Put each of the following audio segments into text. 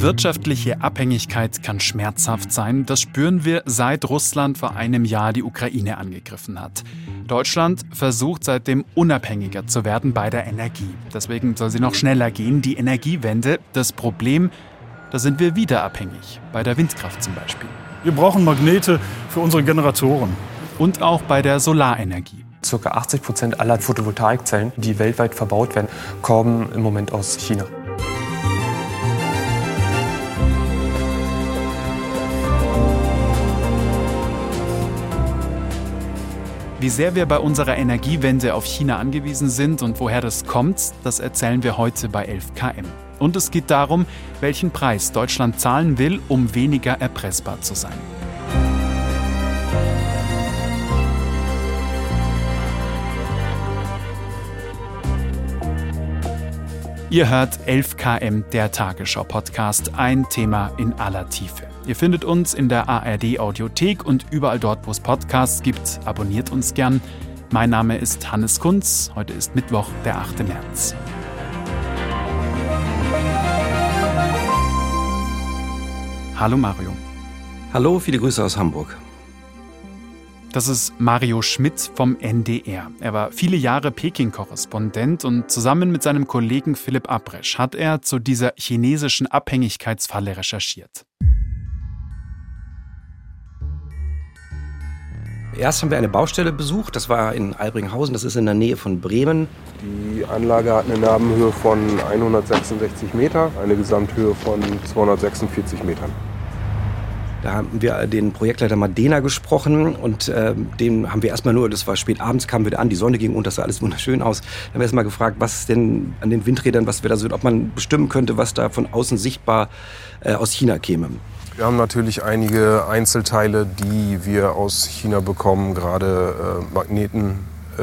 Wirtschaftliche Abhängigkeit kann schmerzhaft sein. Das spüren wir, seit Russland vor einem Jahr die Ukraine angegriffen hat. Deutschland versucht seitdem unabhängiger zu werden bei der Energie. Deswegen soll sie noch schneller gehen, die Energiewende. Das Problem, da sind wir wieder abhängig, bei der Windkraft zum Beispiel. Wir brauchen Magnete für unsere Generatoren. Und auch bei der Solarenergie. Circa 80 Prozent aller Photovoltaikzellen, die weltweit verbaut werden, kommen im Moment aus China. Wie sehr wir bei unserer Energiewende auf China angewiesen sind und woher das kommt, das erzählen wir heute bei 11KM. Und es geht darum, welchen Preis Deutschland zahlen will, um weniger erpressbar zu sein. Ihr hört 11KM, der Tagesschau-Podcast, ein Thema in aller Tiefe. Ihr findet uns in der ARD Audiothek und überall dort, wo es Podcasts gibt. Abonniert uns gern. Mein Name ist Hannes Kunz. Heute ist Mittwoch, der 8. März. Hallo Mario. Hallo, viele Grüße aus Hamburg. Das ist Mario Schmidt vom NDR. Er war viele Jahre Peking-Korrespondent und zusammen mit seinem Kollegen Philipp Abresch hat er zu dieser chinesischen Abhängigkeitsfalle recherchiert. Erst haben wir eine Baustelle besucht, das war in Albringhausen, das ist in der Nähe von Bremen. Die Anlage hat eine Nabenhöhe von 166 Meter, eine Gesamthöhe von 246 Metern. Da haben wir den Projektleiter Madena gesprochen und äh, den haben wir erstmal nur, das war spät abends, kamen wir an, die Sonne ging unter, das sah alles wunderschön aus. Dann haben wir erstmal gefragt, was denn an den Windrädern, was wir da so, ob man bestimmen könnte, was da von außen sichtbar äh, aus China käme. Wir haben natürlich einige Einzelteile, die wir aus China bekommen, gerade äh, Magneten,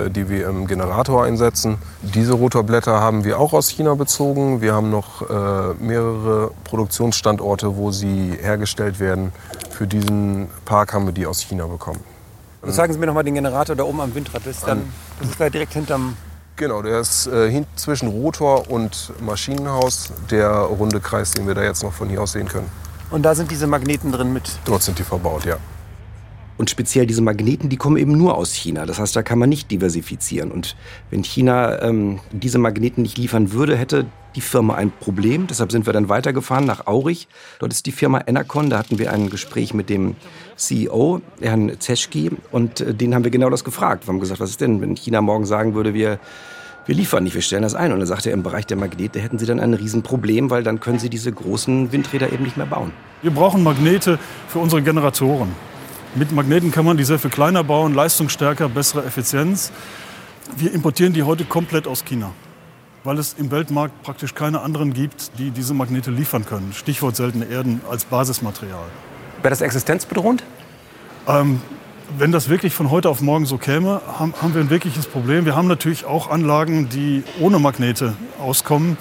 die wir im Generator einsetzen. Diese Rotorblätter haben wir auch aus China bezogen. Wir haben noch äh, mehrere Produktionsstandorte, wo sie hergestellt werden. Für diesen Park haben wir die aus China bekommen. Sagen Sie mir noch mal den Generator da oben am Windrad. Das ist, dann, das ist da direkt hinterm Genau, der ist äh, zwischen Rotor und Maschinenhaus, der runde Kreis, den wir da jetzt noch von hier aus sehen können. Und da sind diese Magneten drin mit. Dort sind die verbaut, ja. Und speziell diese Magneten, die kommen eben nur aus China. Das heißt, da kann man nicht diversifizieren. Und wenn China ähm, diese Magneten nicht liefern würde, hätte die Firma ein Problem. Deshalb sind wir dann weitergefahren nach Aurich. Dort ist die Firma Enercon. Da hatten wir ein Gespräch mit dem CEO, Herrn Zeschki. Und äh, den haben wir genau das gefragt. Wir haben gesagt, was ist denn, wenn China morgen sagen würde, wir wir liefern nicht, wir stellen das ein. Und dann sagte er, im Bereich der Magnete hätten sie dann ein Riesenproblem, weil dann können sie diese großen Windräder eben nicht mehr bauen. Wir brauchen Magnete für unsere Generatoren. Mit Magneten kann man die sehr viel kleiner bauen, leistungsstärker, bessere Effizienz. Wir importieren die heute komplett aus China, weil es im Weltmarkt praktisch keine anderen gibt, die diese Magnete liefern können. Stichwort seltene Erden als Basismaterial. Wäre das existenzbedrohend? Ähm, wenn das wirklich von heute auf morgen so käme, haben, haben wir ein wirkliches Problem. Wir haben natürlich auch Anlagen, die ohne Magnete auskommen.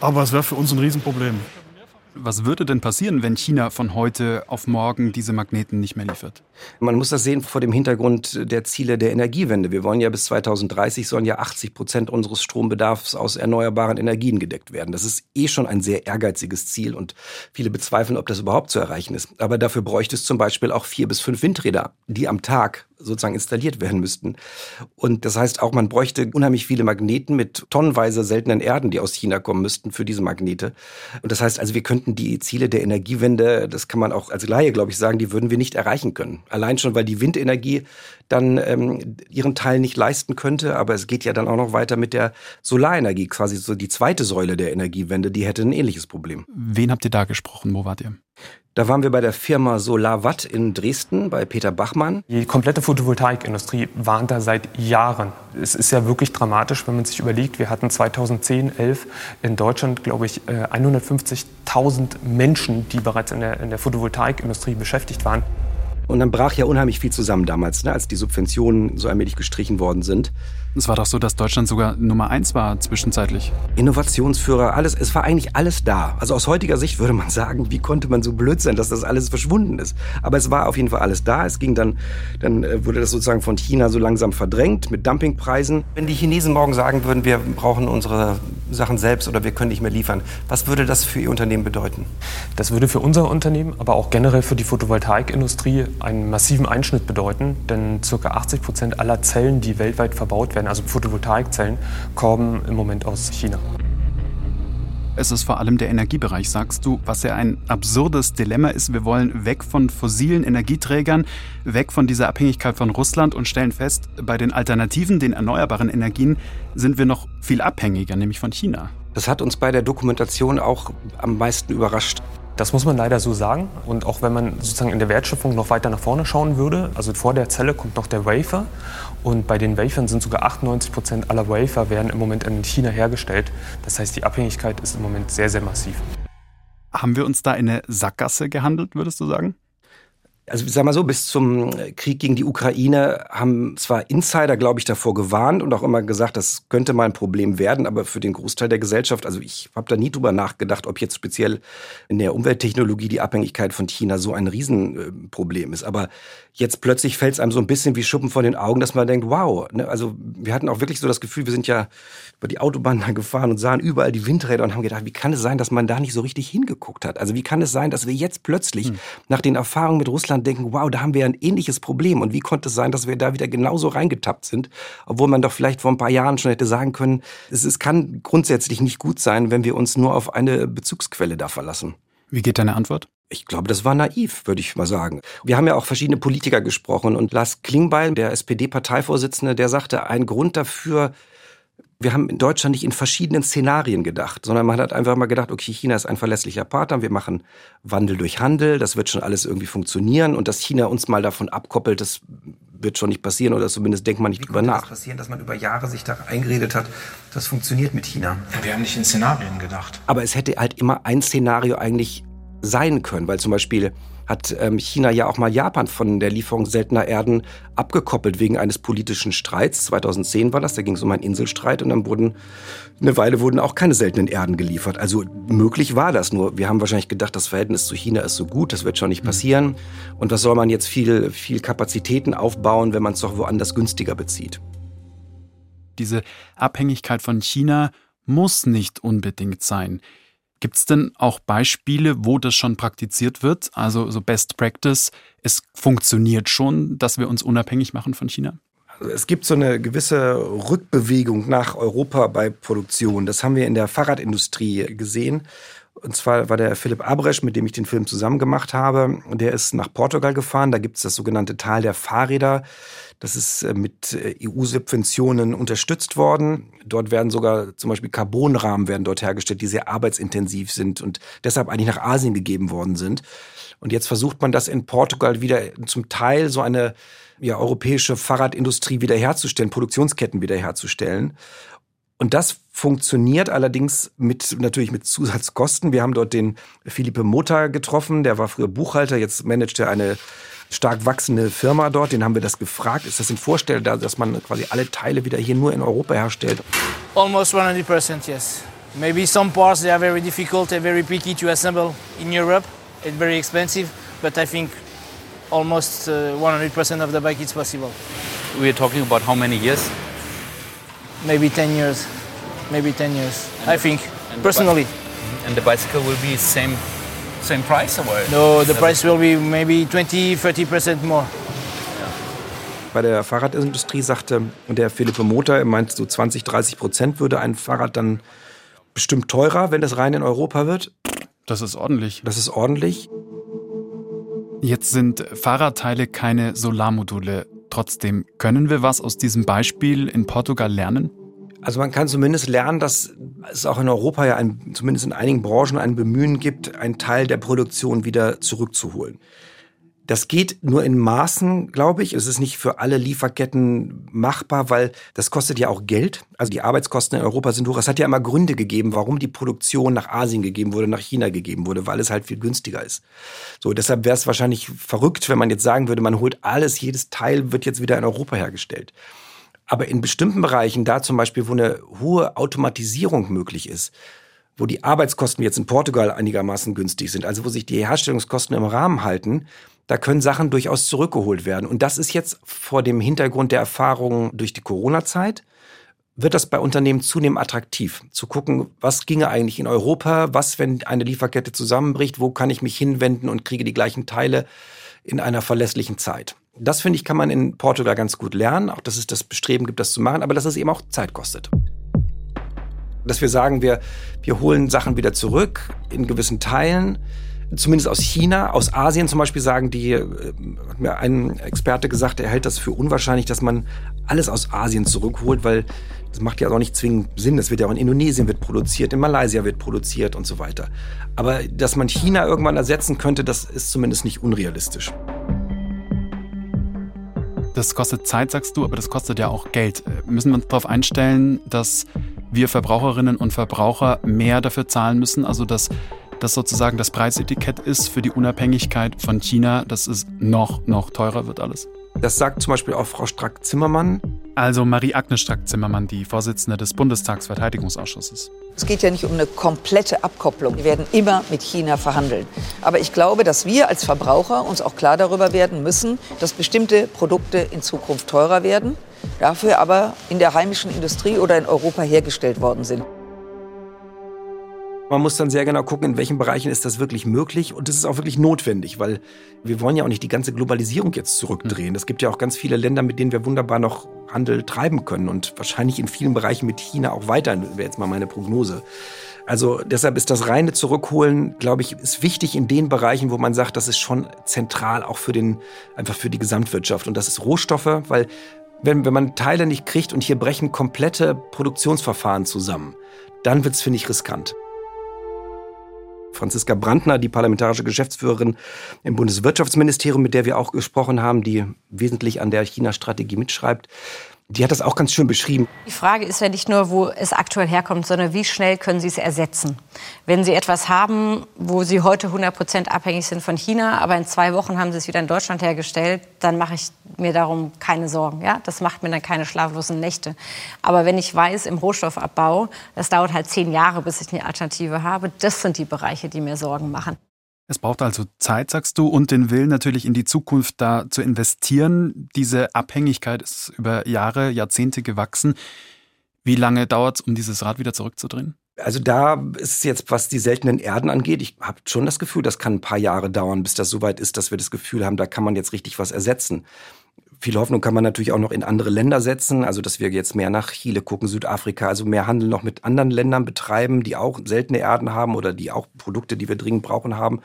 Aber es wäre für uns ein Riesenproblem. Was würde denn passieren, wenn China von heute auf morgen diese Magneten nicht mehr liefert? Man muss das sehen vor dem Hintergrund der Ziele der Energiewende. Wir wollen ja bis 2030 sollen ja 80 Prozent unseres Strombedarfs aus erneuerbaren Energien gedeckt werden. Das ist eh schon ein sehr ehrgeiziges Ziel und viele bezweifeln, ob das überhaupt zu erreichen ist. Aber dafür bräuchte es zum Beispiel auch vier bis fünf Windräder, die am Tag sozusagen installiert werden müssten. Und das heißt auch, man bräuchte unheimlich viele Magneten mit tonnenweise seltenen Erden, die aus China kommen müssten für diese Magnete. Und das heißt also, wir könnten die Ziele der Energiewende, das kann man auch als Laie, glaube ich, sagen, die würden wir nicht erreichen können. Allein schon, weil die Windenergie dann ähm, ihren Teil nicht leisten könnte. Aber es geht ja dann auch noch weiter mit der Solarenergie, quasi so die zweite Säule der Energiewende, die hätte ein ähnliches Problem. Wen habt ihr da gesprochen? Wo wart ihr? Da waren wir bei der Firma SolarWatt in Dresden, bei Peter Bachmann. Die komplette Photovoltaikindustrie warnt da seit Jahren. Es ist ja wirklich dramatisch, wenn man sich überlegt, wir hatten 2010, 11 in Deutschland, glaube ich, 150.000 äh, Menschen, die bereits in der, in der Photovoltaikindustrie beschäftigt waren. Und dann brach ja unheimlich viel zusammen damals, ne, als die Subventionen so allmählich gestrichen worden sind. Es war doch so, dass Deutschland sogar Nummer eins war zwischenzeitlich. Innovationsführer, alles, es war eigentlich alles da. Also aus heutiger Sicht würde man sagen, wie konnte man so blöd sein, dass das alles verschwunden ist. Aber es war auf jeden Fall alles da. Es ging dann, dann äh, wurde das sozusagen von China so langsam verdrängt mit Dumpingpreisen. Wenn die Chinesen morgen sagen würden, wir brauchen unsere Sachen selbst oder wir können nicht mehr liefern, was würde das für Ihr Unternehmen bedeuten? Das würde für unser Unternehmen, aber auch generell für die Photovoltaikindustrie einen massiven Einschnitt bedeuten, denn ca. 80 Prozent aller Zellen, die weltweit verbaut werden, also Photovoltaikzellen, kommen im Moment aus China. Es ist vor allem der Energiebereich, sagst du, was ja ein absurdes Dilemma ist. Wir wollen weg von fossilen Energieträgern, weg von dieser Abhängigkeit von Russland und stellen fest, bei den Alternativen, den erneuerbaren Energien, sind wir noch viel abhängiger, nämlich von China. Das hat uns bei der Dokumentation auch am meisten überrascht. Das muss man leider so sagen. Und auch wenn man sozusagen in der Wertschöpfung noch weiter nach vorne schauen würde, also vor der Zelle kommt noch der Wafer. Und bei den Wafern sind sogar 98 Prozent aller Wafer werden im Moment in China hergestellt. Das heißt, die Abhängigkeit ist im Moment sehr, sehr massiv. Haben wir uns da in eine Sackgasse gehandelt, würdest du sagen? Also sag mal so, bis zum Krieg gegen die Ukraine haben zwar Insider, glaube ich, davor gewarnt und auch immer gesagt, das könnte mal ein Problem werden, aber für den Großteil der Gesellschaft, also ich habe da nie drüber nachgedacht, ob jetzt speziell in der Umwelttechnologie die Abhängigkeit von China so ein Riesenproblem ist. Aber jetzt plötzlich fällt es einem so ein bisschen wie Schuppen vor den Augen, dass man denkt, wow, ne? also wir hatten auch wirklich so das Gefühl, wir sind ja über die Autobahn gefahren und sahen überall die Windräder und haben gedacht, wie kann es sein, dass man da nicht so richtig hingeguckt hat? Also wie kann es sein, dass wir jetzt plötzlich hm. nach den Erfahrungen mit Russland denken, wow, da haben wir ein ähnliches Problem und wie konnte es sein, dass wir da wieder genauso reingetappt sind, obwohl man doch vielleicht vor ein paar Jahren schon hätte sagen können, es, es kann grundsätzlich nicht gut sein, wenn wir uns nur auf eine Bezugsquelle da verlassen. Wie geht deine Antwort? Ich glaube, das war naiv, würde ich mal sagen. Wir haben ja auch verschiedene Politiker gesprochen und Lars Klingbeil, der SPD-Parteivorsitzende, der sagte, ein Grund dafür, wir haben in Deutschland nicht in verschiedenen Szenarien gedacht, sondern man hat einfach mal gedacht, okay, China ist ein verlässlicher Partner, wir machen Wandel durch Handel, das wird schon alles irgendwie funktionieren und dass China uns mal davon abkoppelt, das wird schon nicht passieren oder zumindest denkt man nicht Wie drüber nach. Das passieren, dass man über Jahre sich da eingeredet hat, das funktioniert mit China. Wir haben nicht in Szenarien gedacht. Aber es hätte halt immer ein Szenario eigentlich sein können, weil zum Beispiel hat ähm, China ja auch mal Japan von der Lieferung seltener Erden abgekoppelt wegen eines politischen Streits. 2010 war das, da ging es um einen Inselstreit und dann wurden eine Weile wurden auch keine seltenen Erden geliefert. Also möglich war das nur. Wir haben wahrscheinlich gedacht, das Verhältnis zu China ist so gut, das wird schon nicht mhm. passieren. Und was soll man jetzt viel, viel Kapazitäten aufbauen, wenn man es doch woanders günstiger bezieht? Diese Abhängigkeit von China muss nicht unbedingt sein. Gibt es denn auch Beispiele, wo das schon praktiziert wird? Also so Best Practice, es funktioniert schon, dass wir uns unabhängig machen von China? Es gibt so eine gewisse Rückbewegung nach Europa bei Produktion. Das haben wir in der Fahrradindustrie gesehen. Und zwar war der Philipp Abresch, mit dem ich den Film zusammen gemacht habe, der ist nach Portugal gefahren. Da gibt es das sogenannte Tal der Fahrräder. Das ist äh, mit äh, EU-Subventionen unterstützt worden. Dort werden sogar zum Beispiel Carbonrahmen werden dort hergestellt, die sehr arbeitsintensiv sind und deshalb eigentlich nach Asien gegeben worden sind. Und jetzt versucht man das in Portugal wieder zum Teil so eine ja, europäische Fahrradindustrie wiederherzustellen, Produktionsketten wiederherzustellen. Und das funktioniert allerdings mit, natürlich mit Zusatzkosten. Wir haben dort den Philippe Mota getroffen, der war früher Buchhalter, jetzt managt er eine stark wachsende Firma dort. Den haben wir das gefragt. Ist das ein Vorstell, dass man quasi alle Teile wieder hier nur in Europa herstellt? Almost 100% yes. Maybe some parts they are very difficult and very picky to assemble in Europe and very expensive, but I think almost uh, 100% of the bike is possible. We are talking about how many years? Maybe 10 years. Maybe 10 years. And I think personally. And the bicycle will be same same price or No, the price will be maybe 20, 30% more. Bei der Fahrradindustrie sagte der Philippe Motor, er meint so 20, 30 Prozent würde ein Fahrrad dann bestimmt teurer, wenn das rein in Europa wird. Das ist ordentlich. Das ist ordentlich. Jetzt sind Fahrradteile keine Solarmodule. Trotzdem können wir was aus diesem Beispiel in Portugal lernen? Also man kann zumindest lernen, dass es auch in Europa ja ein, zumindest in einigen Branchen ein Bemühen gibt, einen Teil der Produktion wieder zurückzuholen. Das geht nur in Maßen, glaube ich. Es ist nicht für alle Lieferketten machbar, weil das kostet ja auch Geld. Also die Arbeitskosten in Europa sind hoch. Es hat ja immer Gründe gegeben, warum die Produktion nach Asien gegeben wurde, nach China gegeben wurde, weil es halt viel günstiger ist. So, deshalb wäre es wahrscheinlich verrückt, wenn man jetzt sagen würde, man holt alles, jedes Teil wird jetzt wieder in Europa hergestellt. Aber in bestimmten Bereichen, da zum Beispiel, wo eine hohe Automatisierung möglich ist, wo die Arbeitskosten jetzt in Portugal einigermaßen günstig sind, also wo sich die Herstellungskosten im Rahmen halten, da können Sachen durchaus zurückgeholt werden. Und das ist jetzt vor dem Hintergrund der Erfahrungen durch die Corona-Zeit, wird das bei Unternehmen zunehmend attraktiv, zu gucken, was ginge eigentlich in Europa, was, wenn eine Lieferkette zusammenbricht, wo kann ich mich hinwenden und kriege die gleichen Teile in einer verlässlichen Zeit. Das finde ich, kann man in Portugal ganz gut lernen, auch dass es das Bestreben gibt, das zu machen, aber dass es eben auch Zeit kostet. Dass wir sagen, wir, wir holen Sachen wieder zurück in gewissen Teilen, zumindest aus China, aus Asien zum Beispiel sagen die, äh, hat mir ein Experte gesagt, er hält das für unwahrscheinlich, dass man alles aus Asien zurückholt, weil das macht ja auch nicht zwingend Sinn. Es wird ja auch in Indonesien wird produziert, in Malaysia wird produziert und so weiter. Aber dass man China irgendwann ersetzen könnte, das ist zumindest nicht unrealistisch. Das kostet Zeit, sagst du, aber das kostet ja auch Geld. Äh, müssen wir uns darauf einstellen, dass wir Verbraucherinnen und Verbraucher mehr dafür zahlen müssen? Also dass das sozusagen das Preisetikett ist für die Unabhängigkeit von China, dass es noch, noch teurer wird alles. Das sagt zum Beispiel auch Frau Strack-Zimmermann. Also Marie-Agnes Strack-Zimmermann, die Vorsitzende des Bundestagsverteidigungsausschusses. Es geht ja nicht um eine komplette Abkopplung. Wir werden immer mit China verhandeln. Aber ich glaube, dass wir als Verbraucher uns auch klar darüber werden müssen, dass bestimmte Produkte in Zukunft teurer werden, dafür aber in der heimischen Industrie oder in Europa hergestellt worden sind. Man muss dann sehr genau gucken, in welchen Bereichen ist das wirklich möglich und das ist auch wirklich notwendig, weil wir wollen ja auch nicht die ganze Globalisierung jetzt zurückdrehen. Es gibt ja auch ganz viele Länder, mit denen wir wunderbar noch Handel treiben können und wahrscheinlich in vielen Bereichen mit China auch weiter, wäre jetzt mal meine Prognose. Also deshalb ist das reine Zurückholen, glaube ich, ist wichtig in den Bereichen, wo man sagt, das ist schon zentral auch für den, einfach für die Gesamtwirtschaft. Und das ist Rohstoffe, weil wenn, wenn man Teile nicht kriegt und hier brechen komplette Produktionsverfahren zusammen, dann wird's, finde ich, riskant. Franziska Brandner, die parlamentarische Geschäftsführerin im Bundeswirtschaftsministerium, mit der wir auch gesprochen haben, die wesentlich an der China-Strategie mitschreibt. Die hat das auch ganz schön beschrieben. Die Frage ist ja nicht nur, wo es aktuell herkommt, sondern wie schnell können Sie es ersetzen? Wenn Sie etwas haben, wo Sie heute 100 Prozent abhängig sind von China, aber in zwei Wochen haben Sie es wieder in Deutschland hergestellt, dann mache ich mir darum keine Sorgen. Ja? Das macht mir dann keine schlaflosen Nächte. Aber wenn ich weiß, im Rohstoffabbau, das dauert halt zehn Jahre, bis ich eine Alternative habe, das sind die Bereiche, die mir Sorgen machen. Es braucht also Zeit, sagst du, und den Willen natürlich in die Zukunft da zu investieren. Diese Abhängigkeit ist über Jahre, Jahrzehnte gewachsen. Wie lange dauert es, um dieses Rad wieder zurückzudrehen? Also da ist es jetzt, was die seltenen Erden angeht, ich habe schon das Gefühl, das kann ein paar Jahre dauern, bis das soweit ist, dass wir das Gefühl haben, da kann man jetzt richtig was ersetzen. Viel Hoffnung kann man natürlich auch noch in andere Länder setzen, also dass wir jetzt mehr nach Chile gucken, Südafrika, also mehr Handel noch mit anderen Ländern betreiben, die auch seltene Erden haben oder die auch Produkte, die wir dringend brauchen, haben.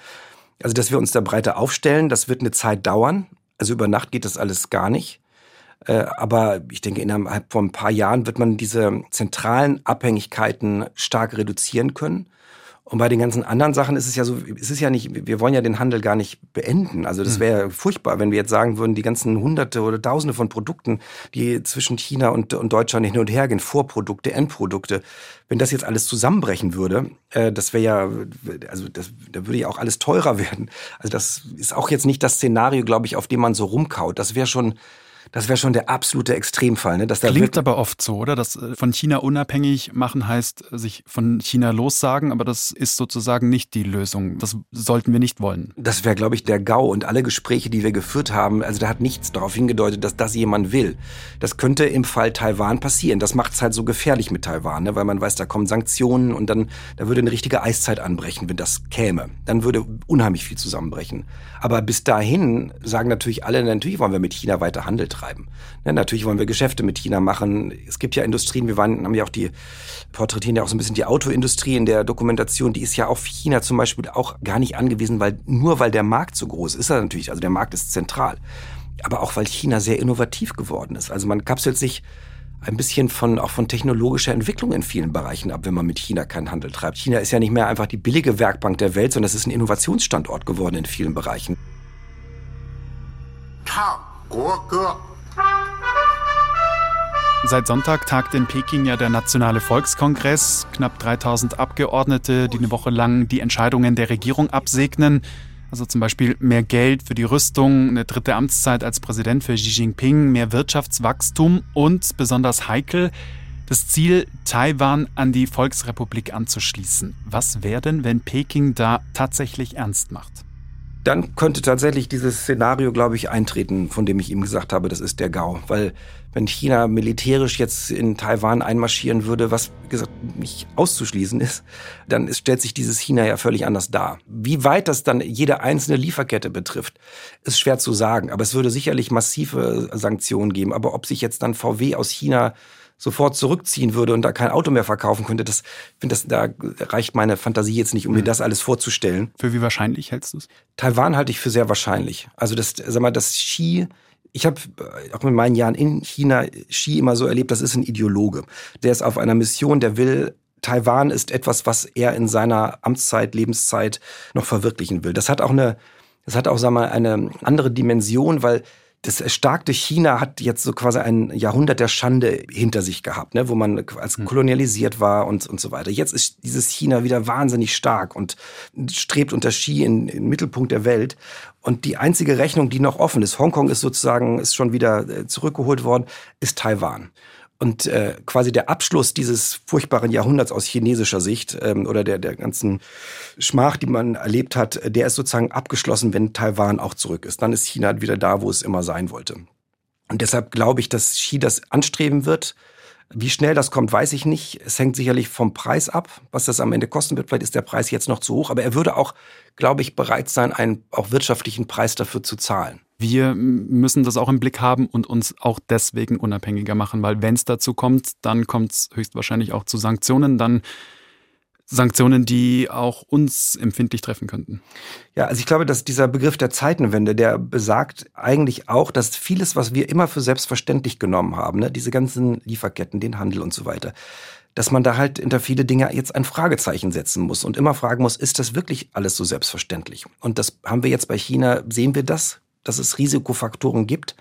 Also dass wir uns da breiter aufstellen, das wird eine Zeit dauern. Also über Nacht geht das alles gar nicht. Äh, aber ich denke, innerhalb von ein paar Jahren wird man diese zentralen Abhängigkeiten stark reduzieren können. Und bei den ganzen anderen Sachen ist es ja so, es ist ja nicht, wir wollen ja den Handel gar nicht beenden. Also das hm. wäre ja furchtbar, wenn wir jetzt sagen würden, die ganzen Hunderte oder Tausende von Produkten, die zwischen China und, und Deutschland hin und her gehen, Vorprodukte, Endprodukte, wenn das jetzt alles zusammenbrechen würde, äh, das wäre ja, also das, da würde ja auch alles teurer werden. Also das ist auch jetzt nicht das Szenario, glaube ich, auf dem man so rumkaut. Das wäre schon das wäre schon der absolute Extremfall. Ne? Dass da Klingt aber oft so, oder? Das äh, von China unabhängig machen heißt, sich von China lossagen, aber das ist sozusagen nicht die Lösung. Das sollten wir nicht wollen. Das wäre, glaube ich, der GAU und alle Gespräche, die wir geführt haben, also da hat nichts darauf hingedeutet, dass das jemand will. Das könnte im Fall Taiwan passieren. Das macht es halt so gefährlich mit Taiwan, ne? weil man weiß, da kommen Sanktionen und dann da würde eine richtige Eiszeit anbrechen, wenn das käme. Dann würde unheimlich viel zusammenbrechen. Aber bis dahin sagen natürlich alle, natürlich wollen wir mit China weiter Handel treiben treiben. Ne, natürlich wollen wir Geschäfte mit China machen. Es gibt ja Industrien, wir waren, haben ja auch die, porträtieren ja auch so ein bisschen die Autoindustrie in der Dokumentation, die ist ja auf China zum Beispiel auch gar nicht angewiesen, weil nur weil der Markt so groß ist, er natürlich, also der Markt ist zentral. Aber auch weil China sehr innovativ geworden ist. Also man kapselt sich ein bisschen von, auch von technologischer Entwicklung in vielen Bereichen ab, wenn man mit China keinen Handel treibt. China ist ja nicht mehr einfach die billige Werkbank der Welt, sondern es ist ein Innovationsstandort geworden in vielen Bereichen. Seit Sonntag tagt in Peking ja der Nationale Volkskongress. Knapp 3000 Abgeordnete, die eine Woche lang die Entscheidungen der Regierung absegnen. Also zum Beispiel mehr Geld für die Rüstung, eine dritte Amtszeit als Präsident für Xi Jinping, mehr Wirtschaftswachstum und besonders heikel, das Ziel, Taiwan an die Volksrepublik anzuschließen. Was wäre denn, wenn Peking da tatsächlich ernst macht? Dann könnte tatsächlich dieses Szenario, glaube ich, eintreten, von dem ich ihm gesagt habe, das ist der GAU. Weil wenn China militärisch jetzt in Taiwan einmarschieren würde, was gesagt nicht auszuschließen ist, dann stellt sich dieses China ja völlig anders dar. Wie weit das dann jede einzelne Lieferkette betrifft, ist schwer zu sagen. Aber es würde sicherlich massive Sanktionen geben. Aber ob sich jetzt dann VW aus China sofort zurückziehen würde und da kein Auto mehr verkaufen könnte, das finde das da reicht meine Fantasie jetzt nicht, um mir mhm. das alles vorzustellen. Für wie wahrscheinlich hältst du es? Taiwan halte ich für sehr wahrscheinlich. Also das sag mal, das Xi ich habe auch mit meinen Jahren in China Xi immer so erlebt, das ist ein Ideologe. Der ist auf einer Mission, der will Taiwan ist etwas, was er in seiner Amtszeit, Lebenszeit noch verwirklichen will. Das hat auch eine, das hat auch, sag mal, eine andere Dimension, weil das erstarkte China hat jetzt so quasi ein Jahrhundert der Schande hinter sich gehabt, ne, wo man als hm. kolonialisiert war und, und so weiter. Jetzt ist dieses China wieder wahnsinnig stark und strebt unter Xi in, in den Mittelpunkt der Welt. Und die einzige Rechnung, die noch offen ist, Hongkong ist sozusagen, ist schon wieder äh, zurückgeholt worden, ist Taiwan. Und äh, quasi der Abschluss dieses furchtbaren Jahrhunderts aus chinesischer Sicht ähm, oder der, der ganzen Schmach, die man erlebt hat, der ist sozusagen abgeschlossen, wenn Taiwan auch zurück ist. Dann ist China wieder da, wo es immer sein wollte. Und deshalb glaube ich, dass Xi das anstreben wird, wie schnell das kommt, weiß ich nicht. Es hängt sicherlich vom Preis ab, was das am Ende kosten wird. Vielleicht ist der Preis jetzt noch zu hoch, aber er würde auch, glaube ich, bereit sein, einen auch wirtschaftlichen Preis dafür zu zahlen. Wir müssen das auch im Blick haben und uns auch deswegen unabhängiger machen, weil wenn es dazu kommt, dann kommt es höchstwahrscheinlich auch zu Sanktionen. Dann Sanktionen, die auch uns empfindlich treffen könnten. Ja, also ich glaube, dass dieser Begriff der Zeitenwende, der besagt eigentlich auch, dass vieles, was wir immer für selbstverständlich genommen haben, ne, diese ganzen Lieferketten, den Handel und so weiter, dass man da halt hinter viele Dinge jetzt ein Fragezeichen setzen muss und immer fragen muss, ist das wirklich alles so selbstverständlich? Und das haben wir jetzt bei China, sehen wir das, dass es Risikofaktoren gibt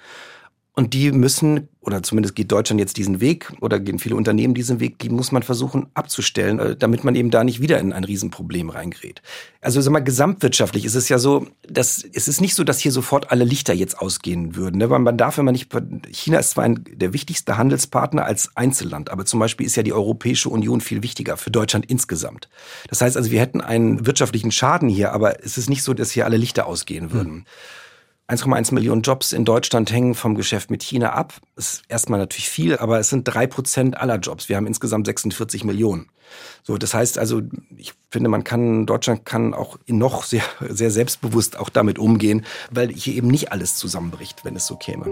und die müssen, oder zumindest geht Deutschland jetzt diesen Weg, oder gehen viele Unternehmen diesen Weg, die muss man versuchen abzustellen, äh, damit man eben da nicht wieder in ein Riesenproblem reingerät. Also sag mal, gesamtwirtschaftlich ist es ja so, dass es ist nicht so, dass hier sofort alle Lichter jetzt ausgehen würden. Ne? Weil man darf immer nicht, China ist zwar ein, der wichtigste Handelspartner als Einzelland, aber zum Beispiel ist ja die Europäische Union viel wichtiger für Deutschland insgesamt. Das heißt also, wir hätten einen wirtschaftlichen Schaden hier, aber es ist nicht so, dass hier alle Lichter ausgehen würden. Hm. 1,1 Millionen Jobs in Deutschland hängen vom Geschäft mit China ab. Das ist erstmal natürlich viel, aber es sind drei Prozent aller Jobs. Wir haben insgesamt 46 Millionen. So, das heißt also, ich finde, man kann, Deutschland kann auch noch sehr, sehr selbstbewusst auch damit umgehen, weil hier eben nicht alles zusammenbricht, wenn es so käme.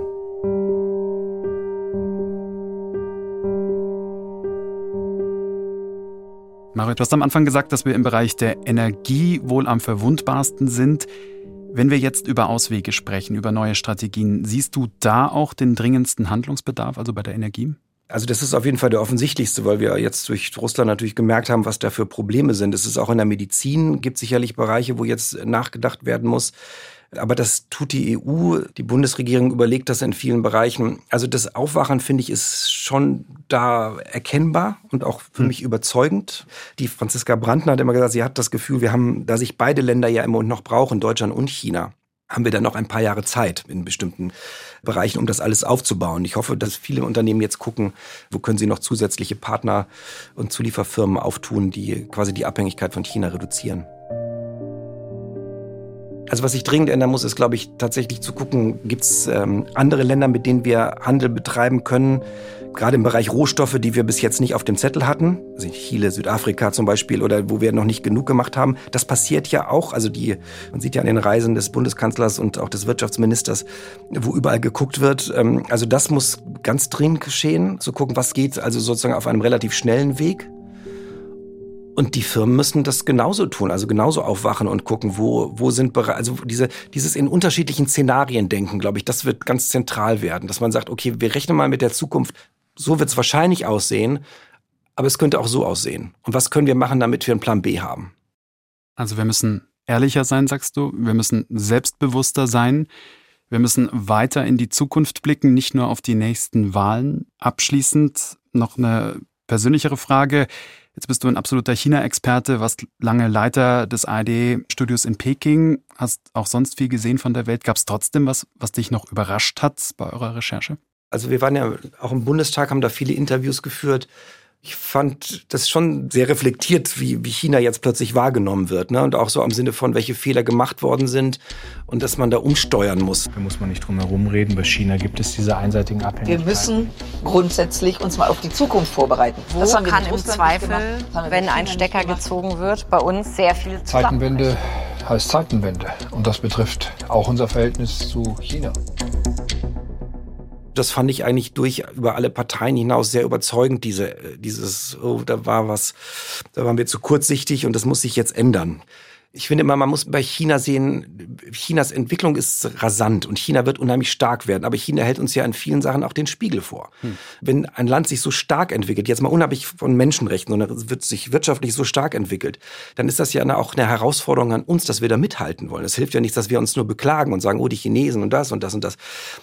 Mario, du hast am Anfang gesagt, dass wir im Bereich der Energie wohl am verwundbarsten sind. Wenn wir jetzt über Auswege sprechen, über neue Strategien, siehst du da auch den dringendsten Handlungsbedarf, also bei der Energie? Also das ist auf jeden Fall der offensichtlichste, weil wir jetzt durch Russland natürlich gemerkt haben, was da für Probleme sind. Es ist auch in der Medizin, gibt sicherlich Bereiche, wo jetzt nachgedacht werden muss. Aber das tut die EU, die Bundesregierung überlegt das in vielen Bereichen. Also das Aufwachen, finde ich, ist schon da erkennbar und auch für hm. mich überzeugend. Die Franziska Brandner hat immer gesagt, sie hat das Gefühl, wir haben, da sich beide Länder ja immer noch brauchen, Deutschland und China, haben wir dann noch ein paar Jahre Zeit in bestimmten Bereichen, um das alles aufzubauen. Ich hoffe, dass viele Unternehmen jetzt gucken, wo können sie noch zusätzliche Partner und Zulieferfirmen auftun, die quasi die Abhängigkeit von China reduzieren. Also was sich dringend ändern muss, ist, glaube ich, tatsächlich zu gucken, gibt es ähm, andere Länder, mit denen wir Handel betreiben können, gerade im Bereich Rohstoffe, die wir bis jetzt nicht auf dem Zettel hatten, also Chile, Südafrika zum Beispiel, oder wo wir noch nicht genug gemacht haben. Das passiert ja auch. Also die, man sieht ja an den Reisen des Bundeskanzlers und auch des Wirtschaftsministers, wo überall geguckt wird. Ähm, also das muss ganz dringend geschehen, zu gucken, was geht, also sozusagen auf einem relativ schnellen Weg. Und die Firmen müssen das genauso tun, also genauso aufwachen und gucken, wo, wo sind Bereiche, also diese, dieses in unterschiedlichen Szenarien denken, glaube ich, das wird ganz zentral werden, dass man sagt, okay, wir rechnen mal mit der Zukunft, so wird es wahrscheinlich aussehen, aber es könnte auch so aussehen. Und was können wir machen, damit wir einen Plan B haben? Also wir müssen ehrlicher sein, sagst du, wir müssen selbstbewusster sein. Wir müssen weiter in die Zukunft blicken, nicht nur auf die nächsten Wahlen. Abschließend noch eine persönlichere Frage. Jetzt bist du ein absoluter China-Experte, warst lange Leiter des ARD-Studios in Peking, hast auch sonst viel gesehen von der Welt. Gab es trotzdem was, was dich noch überrascht hat bei eurer Recherche? Also wir waren ja auch im Bundestag, haben da viele Interviews geführt ich fand das schon sehr reflektiert, wie, wie China jetzt plötzlich wahrgenommen wird. Ne? Und auch so am Sinne von, welche Fehler gemacht worden sind und dass man da umsteuern muss. Da muss man nicht drum herum reden. Bei China gibt es diese einseitigen Abhängigkeiten. Wir müssen grundsätzlich uns mal auf die Zukunft vorbereiten. Wo das haben kann im Zweifel, wenn ein Stecker gezogen wird, bei uns sehr viel Zeitenwende heißt Zeitenwende. Und das betrifft auch unser Verhältnis zu China. Das fand ich eigentlich durch über alle Parteien hinaus sehr überzeugend, diese, äh, dieses, oh, da war was, da waren wir zu kurzsichtig und das muss sich jetzt ändern. Ich finde immer, man muss bei China sehen, Chinas Entwicklung ist rasant und China wird unheimlich stark werden. Aber China hält uns ja in vielen Sachen auch den Spiegel vor. Hm. Wenn ein Land sich so stark entwickelt, jetzt mal unabhängig von Menschenrechten, sondern wird sich wirtschaftlich so stark entwickelt, dann ist das ja auch eine Herausforderung an uns, dass wir da mithalten wollen. Es hilft ja nichts, dass wir uns nur beklagen und sagen, oh, die Chinesen und das und das und das.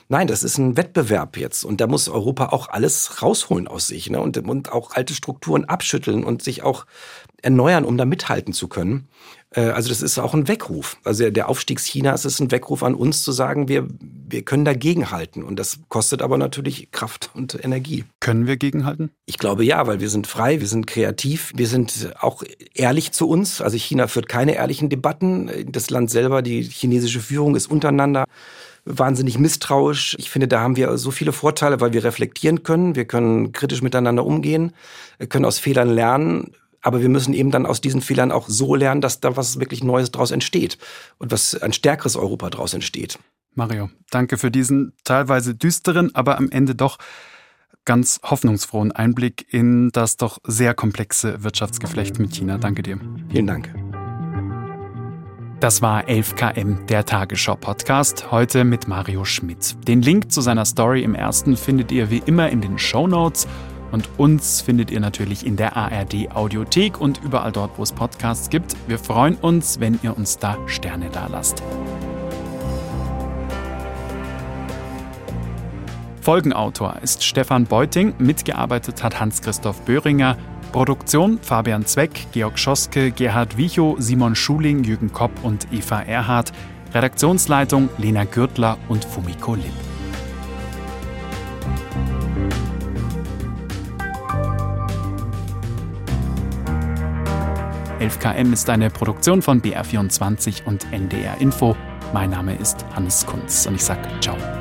Nein, das ist ein Wettbewerb jetzt. Und da muss Europa auch alles rausholen aus sich ne? und, und auch alte Strukturen abschütteln und sich auch erneuern, um da mithalten zu können. Äh, also das ist auch ein Weckruf. Also der Aufstieg Chinas ist ein Weckruf an uns zu sagen, wir, wir können dagegenhalten. Und das kostet aber natürlich Kraft und Energie. Können wir gegenhalten? Ich glaube ja, weil wir sind frei, wir sind kreativ, wir sind auch ehrlich zu uns. Also China führt keine ehrlichen Debatten. Das Land selber, die chinesische Führung ist untereinander wahnsinnig misstrauisch. Ich finde, da haben wir so viele Vorteile, weil wir reflektieren können, wir können kritisch miteinander umgehen, können aus Fehlern lernen. Aber wir müssen eben dann aus diesen Fehlern auch so lernen, dass da was wirklich Neues draus entsteht und was ein stärkeres Europa draus entsteht. Mario, danke für diesen teilweise düsteren, aber am Ende doch ganz hoffnungsfrohen Einblick in das doch sehr komplexe Wirtschaftsgeflecht mit China. Danke dir. Vielen Dank. Das war 11KM, der Tagesschau-Podcast, heute mit Mario Schmidt. Den Link zu seiner Story im ersten findet ihr wie immer in den Show Notes. Und uns findet ihr natürlich in der ARD Audiothek und überall dort, wo es Podcasts gibt. Wir freuen uns, wenn ihr uns da Sterne da lasst. Folgenautor ist Stefan Beuting, mitgearbeitet hat Hans-Christoph Böhringer, Produktion Fabian Zweck, Georg Schoske, Gerhard Wichow, Simon Schuling, Jürgen Kopp und Eva Erhardt, Redaktionsleitung Lena Gürtler und Fumiko Lipp. 11KM ist eine Produktion von BR24 und NDR Info. Mein Name ist Hannes Kunz und ich sage ciao.